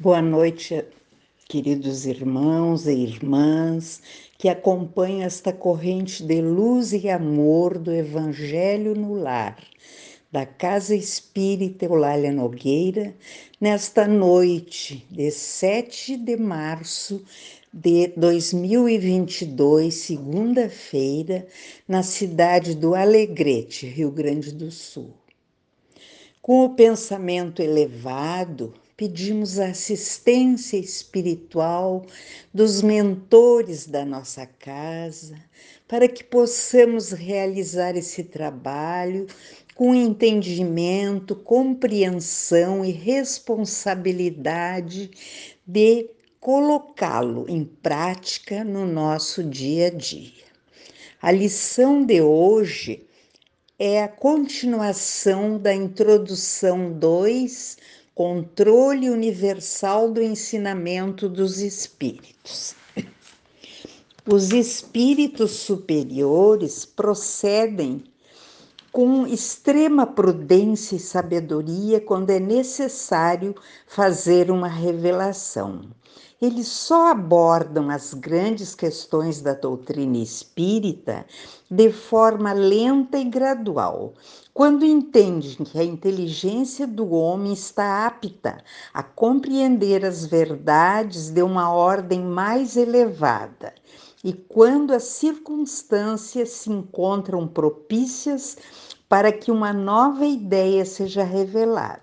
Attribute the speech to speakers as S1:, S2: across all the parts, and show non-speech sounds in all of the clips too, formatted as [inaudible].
S1: Boa noite, queridos irmãos e irmãs que acompanham esta corrente de luz e amor do Evangelho no Lar, da Casa Espírita Eulália Nogueira, nesta noite de 7 de março de 2022, segunda-feira, na cidade do Alegrete, Rio Grande do Sul. Com o pensamento elevado, pedimos a assistência espiritual dos mentores da nossa casa, para que possamos realizar esse trabalho com entendimento, compreensão e responsabilidade de colocá-lo em prática no nosso dia a dia. A lição de hoje é a continuação da introdução 2 controle universal do ensinamento dos espíritos. Os espíritos superiores procedem com extrema prudência e sabedoria quando é necessário fazer uma revelação. Eles só abordam as grandes questões da doutrina espírita de forma lenta e gradual, quando entendem que a inteligência do homem está apta a compreender as verdades de uma ordem mais elevada e quando as circunstâncias se encontram propícias para que uma nova ideia seja revelada.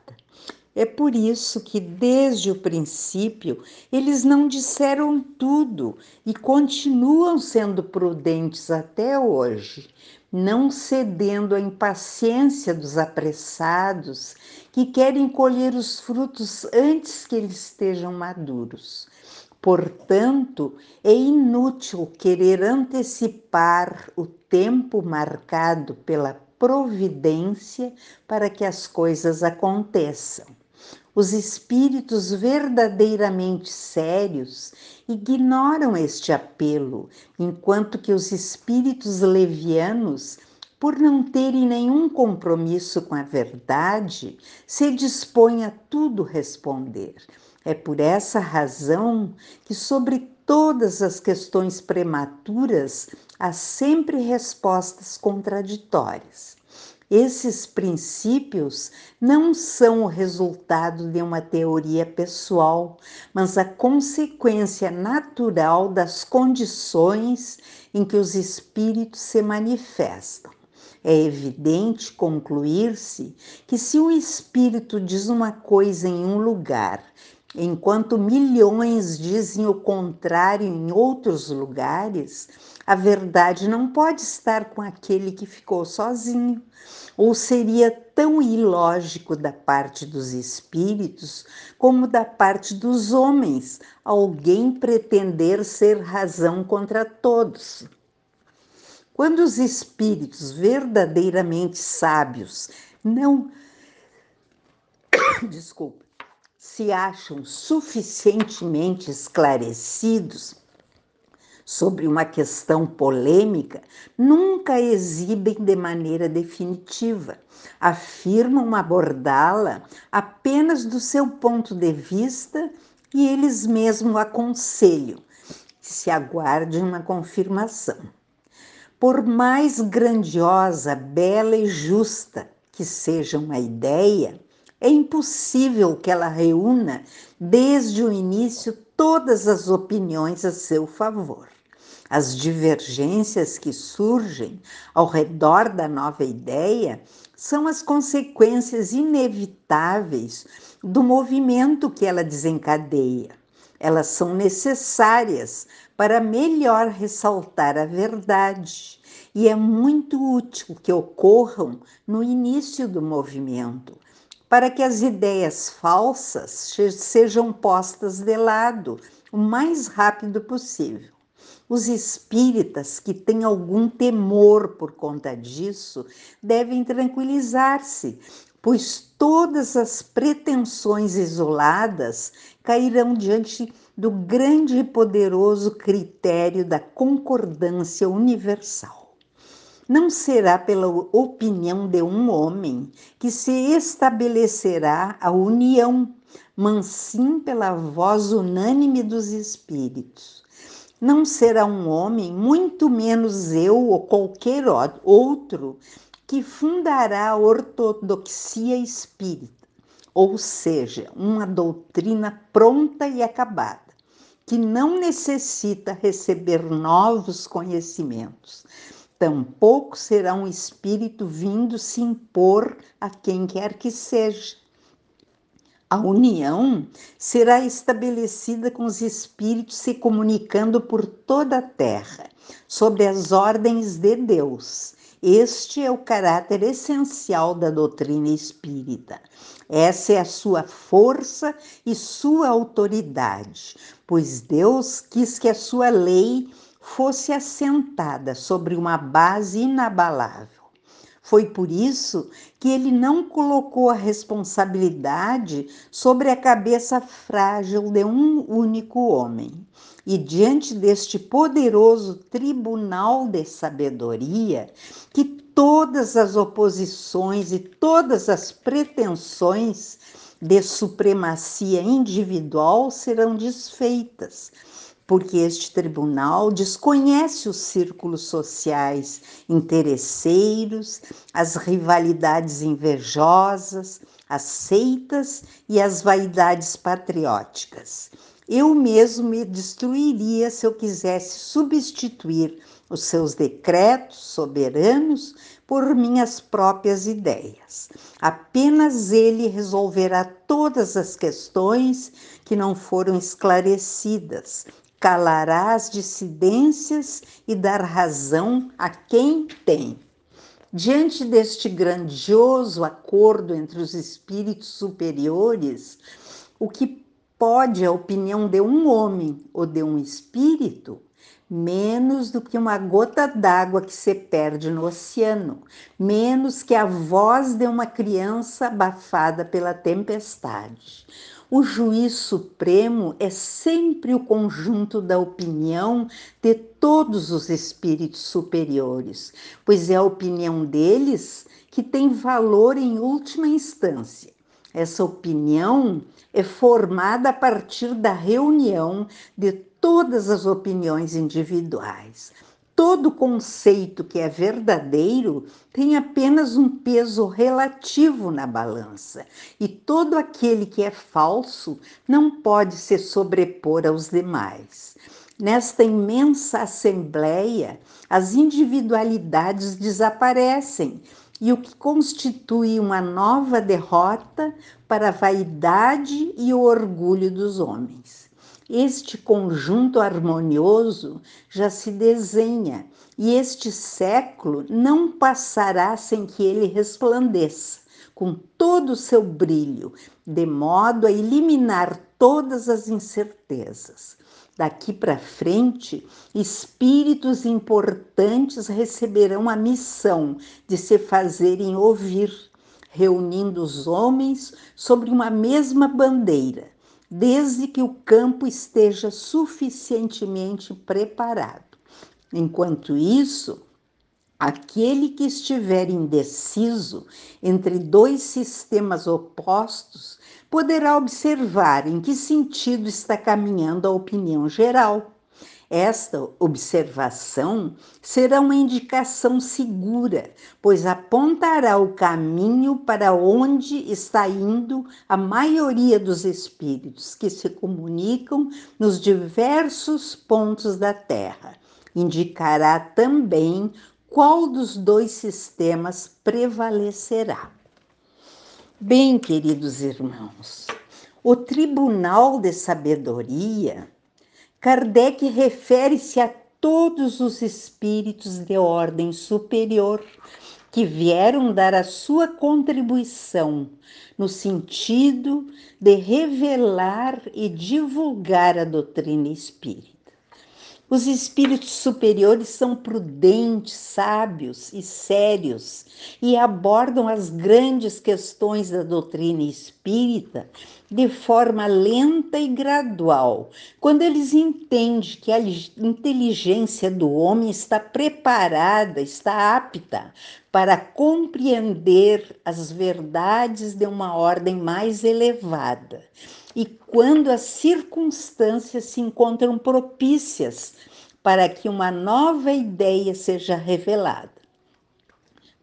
S1: É por isso que, desde o princípio, eles não disseram tudo e continuam sendo prudentes até hoje, não cedendo à impaciência dos apressados que querem colher os frutos antes que eles estejam maduros. Portanto, é inútil querer antecipar o tempo marcado pela providência para que as coisas aconteçam. Os espíritos verdadeiramente sérios ignoram este apelo, enquanto que os espíritos levianos, por não terem nenhum compromisso com a verdade, se dispõem a tudo responder. É por essa razão que, sobre todas as questões prematuras, há sempre respostas contraditórias. Esses princípios não são o resultado de uma teoria pessoal, mas a consequência natural das condições em que os espíritos se manifestam. É evidente concluir-se que se um espírito diz uma coisa em um lugar, enquanto milhões dizem o contrário em outros lugares, a verdade não pode estar com aquele que ficou sozinho, ou seria tão ilógico da parte dos espíritos como da parte dos homens alguém pretender ser razão contra todos. Quando os espíritos verdadeiramente sábios não [coughs] desculpa, se acham suficientemente esclarecidos, sobre uma questão polêmica nunca exibem de maneira definitiva. Afirmam abordá-la apenas do seu ponto de vista e eles mesmos aconselham que se aguarde uma confirmação. Por mais grandiosa, bela e justa que seja uma ideia, é impossível que ela reúna desde o início todas as opiniões a seu favor. As divergências que surgem ao redor da nova ideia são as consequências inevitáveis do movimento que ela desencadeia. Elas são necessárias para melhor ressaltar a verdade e é muito útil que ocorram no início do movimento, para que as ideias falsas sejam postas de lado o mais rápido possível. Os espíritas que têm algum temor por conta disso devem tranquilizar-se, pois todas as pretensões isoladas cairão diante do grande e poderoso critério da concordância universal. Não será pela opinião de um homem que se estabelecerá a união, mas sim pela voz unânime dos espíritos. Não será um homem, muito menos eu ou qualquer outro, que fundará a ortodoxia espírita, ou seja, uma doutrina pronta e acabada, que não necessita receber novos conhecimentos, tampouco será um espírito vindo se impor a quem quer que seja. A união será estabelecida com os espíritos se comunicando por toda a terra, sobre as ordens de Deus. Este é o caráter essencial da doutrina espírita. Essa é a sua força e sua autoridade, pois Deus quis que a sua lei fosse assentada sobre uma base inabalável. Foi por isso que ele não colocou a responsabilidade sobre a cabeça frágil de um único homem. E diante deste poderoso tribunal de sabedoria, que todas as oposições e todas as pretensões de supremacia individual serão desfeitas, porque este tribunal desconhece os círculos sociais interesseiros, as rivalidades invejosas, as seitas e as vaidades patrióticas. Eu mesmo me destruiria se eu quisesse substituir os seus decretos soberanos por minhas próprias ideias. Apenas ele resolverá todas as questões que não foram esclarecidas calará as dissidências e dar razão a quem tem. Diante deste grandioso acordo entre os espíritos superiores, o que pode a opinião de um homem ou de um espírito menos do que uma gota d'água que se perde no oceano, menos que a voz de uma criança abafada pela tempestade. O juiz supremo é sempre o conjunto da opinião de todos os espíritos superiores, pois é a opinião deles que tem valor em última instância. Essa opinião é formada a partir da reunião de todas as opiniões individuais. Todo conceito que é verdadeiro tem apenas um peso relativo na balança, e todo aquele que é falso não pode se sobrepor aos demais. Nesta imensa assembleia, as individualidades desaparecem e o que constitui uma nova derrota para a vaidade e o orgulho dos homens. Este conjunto harmonioso já se desenha e este século não passará sem que ele resplandeça com todo o seu brilho, de modo a eliminar todas as incertezas. Daqui para frente, espíritos importantes receberão a missão de se fazerem ouvir, reunindo os homens sobre uma mesma bandeira desde que o campo esteja suficientemente preparado. Enquanto isso, aquele que estiver indeciso entre dois sistemas opostos poderá observar em que sentido está caminhando a opinião geral esta observação será uma indicação segura, pois apontará o caminho para onde está indo a maioria dos espíritos que se comunicam nos diversos pontos da Terra. Indicará também qual dos dois sistemas prevalecerá. Bem, queridos irmãos, o Tribunal de Sabedoria Kardec refere-se a todos os espíritos de ordem superior que vieram dar a sua contribuição no sentido de revelar e divulgar a doutrina espírita. Os espíritos superiores são prudentes, sábios e sérios e abordam as grandes questões da doutrina espírita de forma lenta e gradual, quando eles entendem que a inteligência do homem está preparada, está apta para compreender as verdades de uma ordem mais elevada. E quando as circunstâncias se encontram propícias para que uma nova ideia seja revelada.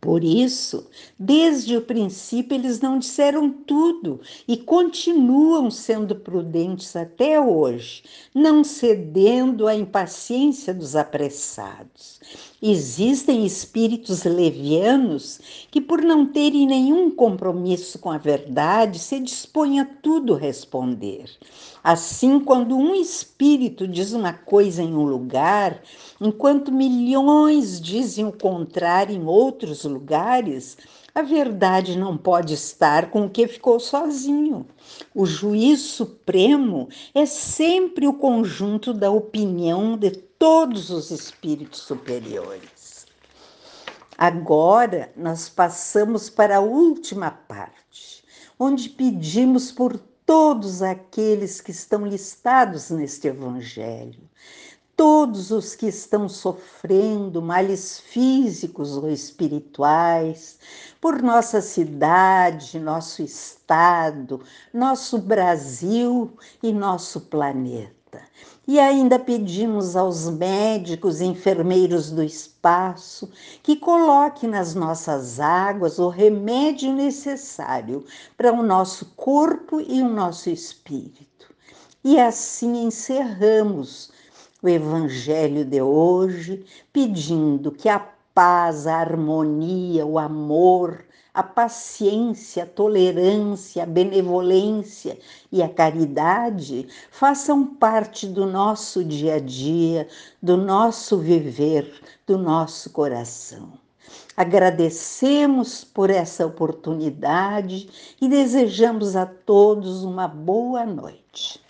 S1: Por isso, desde o princípio, eles não disseram tudo e continuam sendo prudentes até hoje, não cedendo à impaciência dos apressados. Existem espíritos levianos que, por não terem nenhum compromisso com a verdade, se dispõem a tudo responder. Assim, quando um espírito diz uma coisa em um lugar, enquanto milhões dizem o contrário em outros lugares, a verdade não pode estar com o que ficou sozinho. O juiz supremo é sempre o conjunto da opinião de todos os espíritos superiores. Agora nós passamos para a última parte, onde pedimos por todos aqueles que estão listados neste Evangelho, todos os que estão sofrendo males físicos ou espirituais, por nossa cidade, nosso estado, nosso Brasil e nosso planeta. E ainda pedimos aos médicos e enfermeiros do espaço que coloquem nas nossas águas o remédio necessário para o nosso corpo e o nosso espírito. E assim encerramos o Evangelho de hoje, pedindo que a paz, a harmonia, o amor, a paciência, a tolerância, a benevolência e a caridade façam parte do nosso dia a dia, do nosso viver, do nosso coração. Agradecemos por essa oportunidade e desejamos a todos uma boa noite.